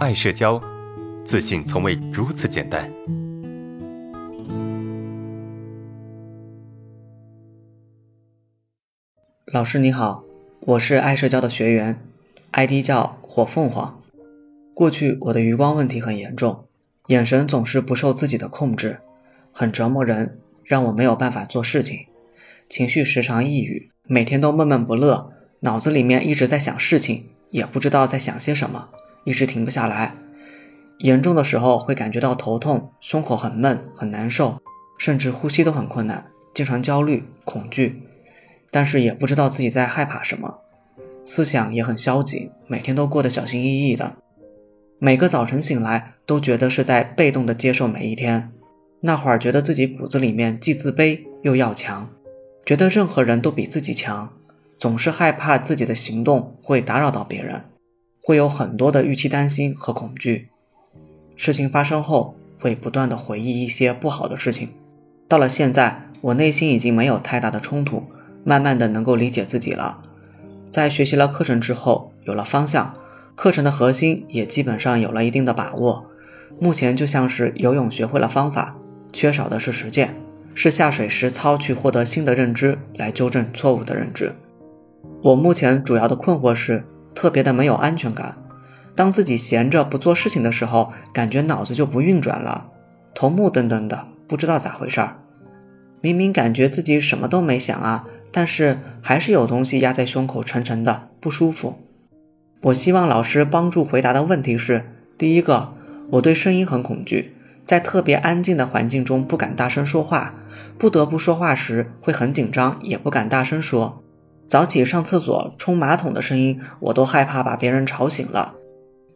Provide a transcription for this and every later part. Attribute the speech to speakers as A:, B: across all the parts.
A: 爱社交，自信从未如此简单。
B: 老师你好，我是爱社交的学员，ID 叫火凤凰。过去我的余光问题很严重，眼神总是不受自己的控制，很折磨人，让我没有办法做事情。情绪时常抑郁，每天都闷闷不乐，脑子里面一直在想事情，也不知道在想些什么。一直停不下来，严重的时候会感觉到头痛，胸口很闷很难受，甚至呼吸都很困难，经常焦虑恐惧，但是也不知道自己在害怕什么，思想也很消极，每天都过得小心翼翼的，每个早晨醒来都觉得是在被动的接受每一天，那会儿觉得自己骨子里面既自卑又要强，觉得任何人都比自己强，总是害怕自己的行动会打扰到别人。会有很多的预期担心和恐惧，事情发生后会不断的回忆一些不好的事情。到了现在，我内心已经没有太大的冲突，慢慢的能够理解自己了。在学习了课程之后，有了方向，课程的核心也基本上有了一定的把握。目前就像是游泳学会了方法，缺少的是实践，是下水实操去获得新的认知，来纠正错误的认知。我目前主要的困惑是。特别的没有安全感，当自己闲着不做事情的时候，感觉脑子就不运转了，头目瞪瞪的，不知道咋回事儿。明明感觉自己什么都没想啊，但是还是有东西压在胸口，沉沉的，不舒服。我希望老师帮助回答的问题是：第一个，我对声音很恐惧，在特别安静的环境中不敢大声说话，不得不说话时会很紧张，也不敢大声说。早起上厕所、冲马桶的声音，我都害怕把别人吵醒了；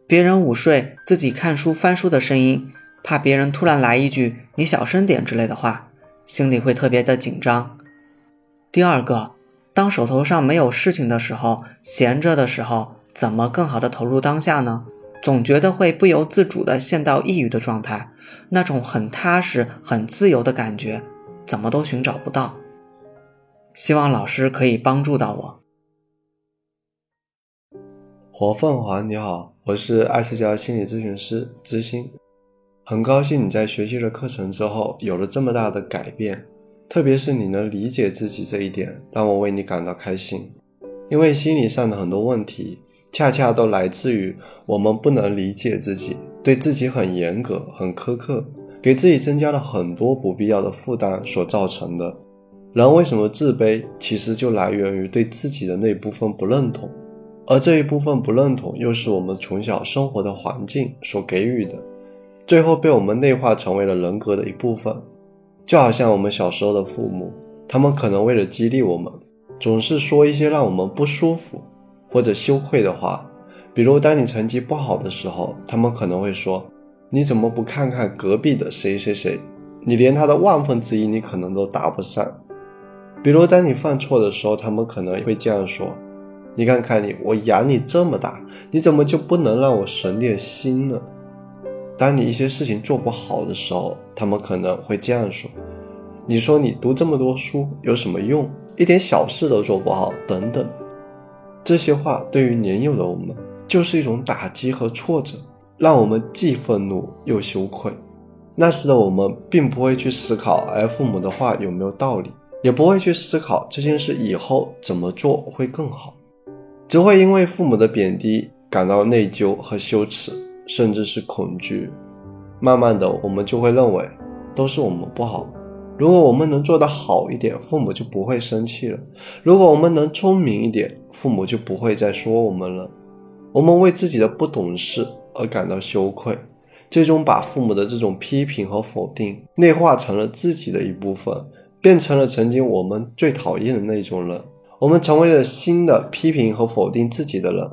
B: 别人午睡、自己看书翻书的声音，怕别人突然来一句“你小声点”之类的话，心里会特别的紧张。第二个，当手头上没有事情的时候，闲着的时候，怎么更好的投入当下呢？总觉得会不由自主的陷到抑郁的状态，那种很踏实、很自由的感觉，怎么都寻找不到。希望老师可以帮助到我。
C: 火凤凰你好，我是爱社交心理咨询师知心，很高兴你在学习了课程之后有了这么大的改变，特别是你能理解自己这一点，让我为你感到开心。因为心理上的很多问题，恰恰都来自于我们不能理解自己，对自己很严格、很苛刻，给自己增加了很多不必要的负担所造成的。人为什么自卑？其实就来源于对自己的那部分不认同，而这一部分不认同，又是我们从小生活的环境所给予的，最后被我们内化成为了人格的一部分。就好像我们小时候的父母，他们可能为了激励我们，总是说一些让我们不舒服或者羞愧的话，比如当你成绩不好的时候，他们可能会说：“你怎么不看看隔壁的谁谁谁？你连他的万分之一你可能都达不上。”比如，当你犯错的时候，他们可能会这样说：“你看看你，我养你这么大，你怎么就不能让我省点心呢？”当你一些事情做不好的时候，他们可能会这样说：“你说你读这么多书有什么用？一点小事都做不好，等等。”这些话对于年幼的我们就是一种打击和挫折，让我们既愤怒又羞愧。那时的我们并不会去思考，而，父母的话有没有道理。也不会去思考这件事以后怎么做会更好，只会因为父母的贬低感到内疚和羞耻，甚至是恐惧。慢慢的，我们就会认为都是我们不好。如果我们能做得好一点，父母就不会生气了；如果我们能聪明一点，父母就不会再说我们了。我们为自己的不懂事而感到羞愧，最终把父母的这种批评和否定内化成了自己的一部分。变成了曾经我们最讨厌的那种人，我们成为了新的批评和否定自己的人。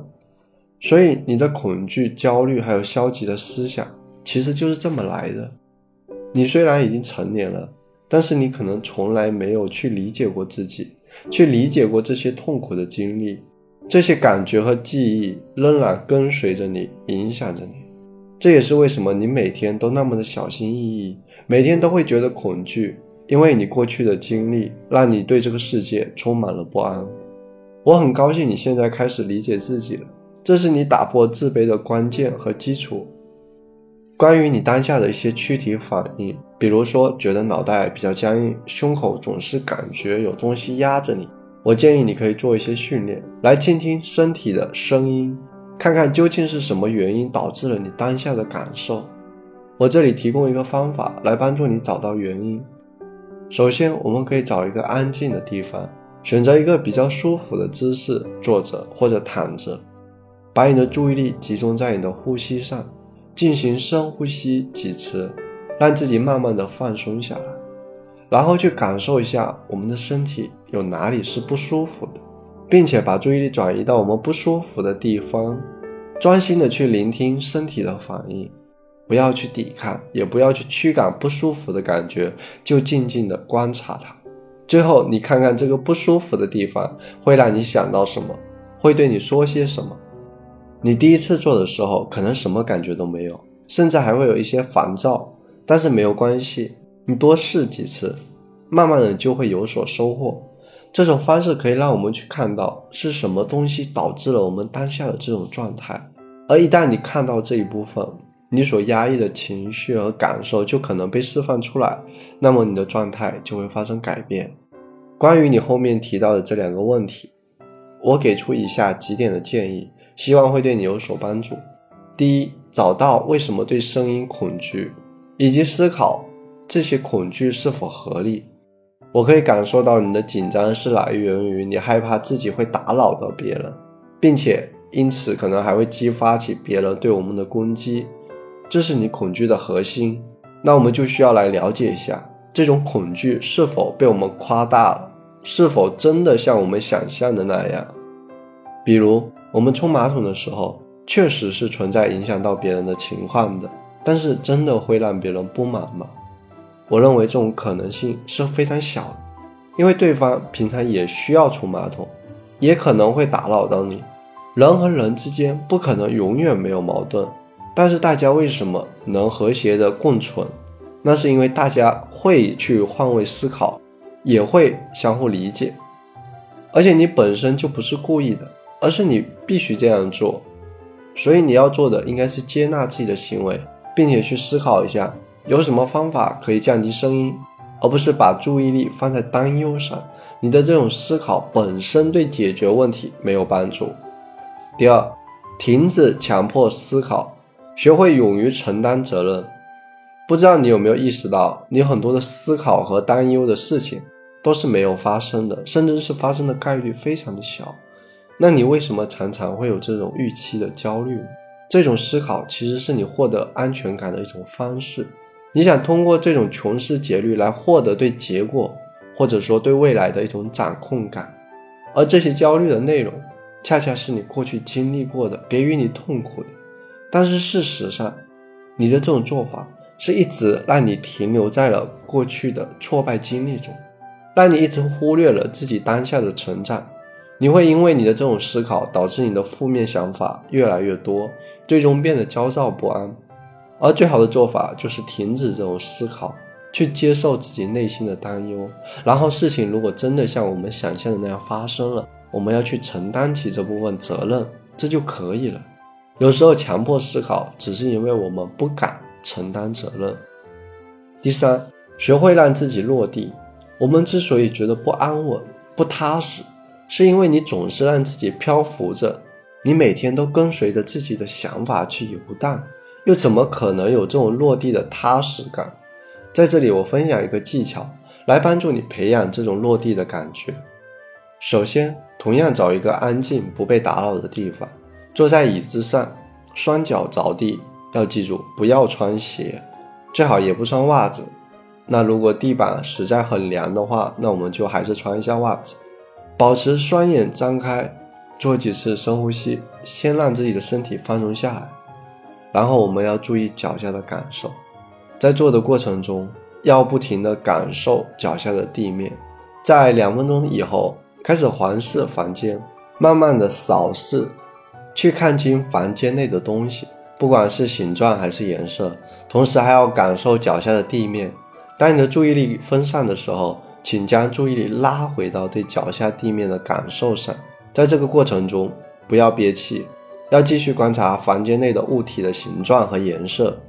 C: 所以，你的恐惧、焦虑还有消极的思想，其实就是这么来的。你虽然已经成年了，但是你可能从来没有去理解过自己，去理解过这些痛苦的经历，这些感觉和记忆仍然跟随着你，影响着你。这也是为什么你每天都那么的小心翼翼，每天都会觉得恐惧。因为你过去的经历，让你对这个世界充满了不安。我很高兴你现在开始理解自己了，这是你打破自卑的关键和基础。关于你当下的一些躯体反应，比如说觉得脑袋比较僵硬，胸口总是感觉有东西压着你，我建议你可以做一些训练，来倾听身体的声音，看看究竟是什么原因导致了你当下的感受。我这里提供一个方法来帮助你找到原因。首先，我们可以找一个安静的地方，选择一个比较舒服的姿势，坐着或者躺着，把你的注意力集中在你的呼吸上。进行深呼吸几次，让自己慢慢的放松下来，然后去感受一下我们的身体有哪里是不舒服的，并且把注意力转移到我们不舒服的地方，专心的去聆听身体的反应，不要去抵抗，也不要去驱赶不舒服的感觉，就静静的观察它。最后，你看看这个不舒服的地方会让你想到什么，会对你说些什么。你第一次做的时候，可能什么感觉都没有，甚至还会有一些烦躁，但是没有关系，你多试几次，慢慢的就会有所收获。这种方式可以让我们去看到是什么东西导致了我们当下的这种状态，而一旦你看到这一部分，你所压抑的情绪和感受就可能被释放出来，那么你的状态就会发生改变。关于你后面提到的这两个问题，我给出以下几点的建议。希望会对你有所帮助。第一，找到为什么对声音恐惧，以及思考这些恐惧是否合理。我可以感受到你的紧张是来源于你害怕自己会打扰到别人，并且因此可能还会激发起别人对我们的攻击，这是你恐惧的核心。那我们就需要来了解一下，这种恐惧是否被我们夸大了，是否真的像我们想象的那样？比如。我们冲马桶的时候，确实是存在影响到别人的情况的，但是真的会让别人不满吗？我认为这种可能性是非常小的，因为对方平常也需要冲马桶，也可能会打扰到你。人和人之间不可能永远没有矛盾，但是大家为什么能和谐的共存？那是因为大家会去换位思考，也会相互理解，而且你本身就不是故意的。而是你必须这样做，所以你要做的应该是接纳自己的行为，并且去思考一下有什么方法可以降低声音，而不是把注意力放在担忧上。你的这种思考本身对解决问题没有帮助。第二，停止强迫思考，学会勇于承担责任。不知道你有没有意识到，你很多的思考和担忧的事情都是没有发生的，甚至是发生的概率非常的小。那你为什么常常会有这种预期的焦虑？这种思考其实是你获得安全感的一种方式。你想通过这种穷思竭虑来获得对结果或者说对未来的一种掌控感，而这些焦虑的内容恰恰是你过去经历过的，给予你痛苦的。但是事实上，你的这种做法是一直让你停留在了过去的挫败经历中，让你一直忽略了自己当下的成长。你会因为你的这种思考，导致你的负面想法越来越多，最终变得焦躁不安。而最好的做法就是停止这种思考，去接受自己内心的担忧。然后事情如果真的像我们想象的那样发生了，我们要去承担起这部分责任，这就可以了。有时候强迫思考，只是因为我们不敢承担责任。第三，学会让自己落地。我们之所以觉得不安稳、不踏实。是因为你总是让自己漂浮着，你每天都跟随着自己的想法去游荡，又怎么可能有这种落地的踏实感？在这里，我分享一个技巧，来帮助你培养这种落地的感觉。首先，同样找一个安静、不被打扰的地方，坐在椅子上，双脚着地，要记住不要穿鞋，最好也不穿袜子。那如果地板实在很凉的话，那我们就还是穿一下袜子。保持双眼张开，做几次深呼吸，先让自己的身体放松下来。然后我们要注意脚下的感受，在做的过程中要不停地感受脚下的地面。在两分钟以后，开始环视房间，慢慢的扫视，去看清房间内的东西，不管是形状还是颜色。同时还要感受脚下的地面。当你的注意力分散的时候。请将注意力拉回到对脚下地面的感受上，在这个过程中，不要憋气，要继续观察房间内的物体的形状和颜色。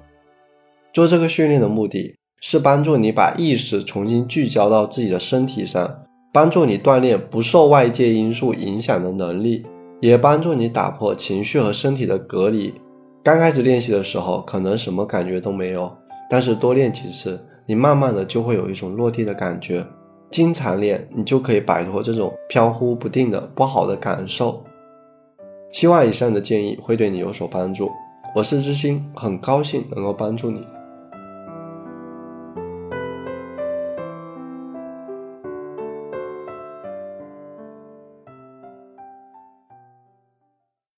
C: 做这个训练的目的是帮助你把意识重新聚焦到自己的身体上，帮助你锻炼不受外界因素影响的能力，也帮助你打破情绪和身体的隔离。刚开始练习的时候，可能什么感觉都没有，但是多练几次，你慢慢的就会有一种落地的感觉。经常练，你就可以摆脱这种飘忽不定的不好的感受。希望以上的建议会对你有所帮助。我是知心，很高兴能够帮助你。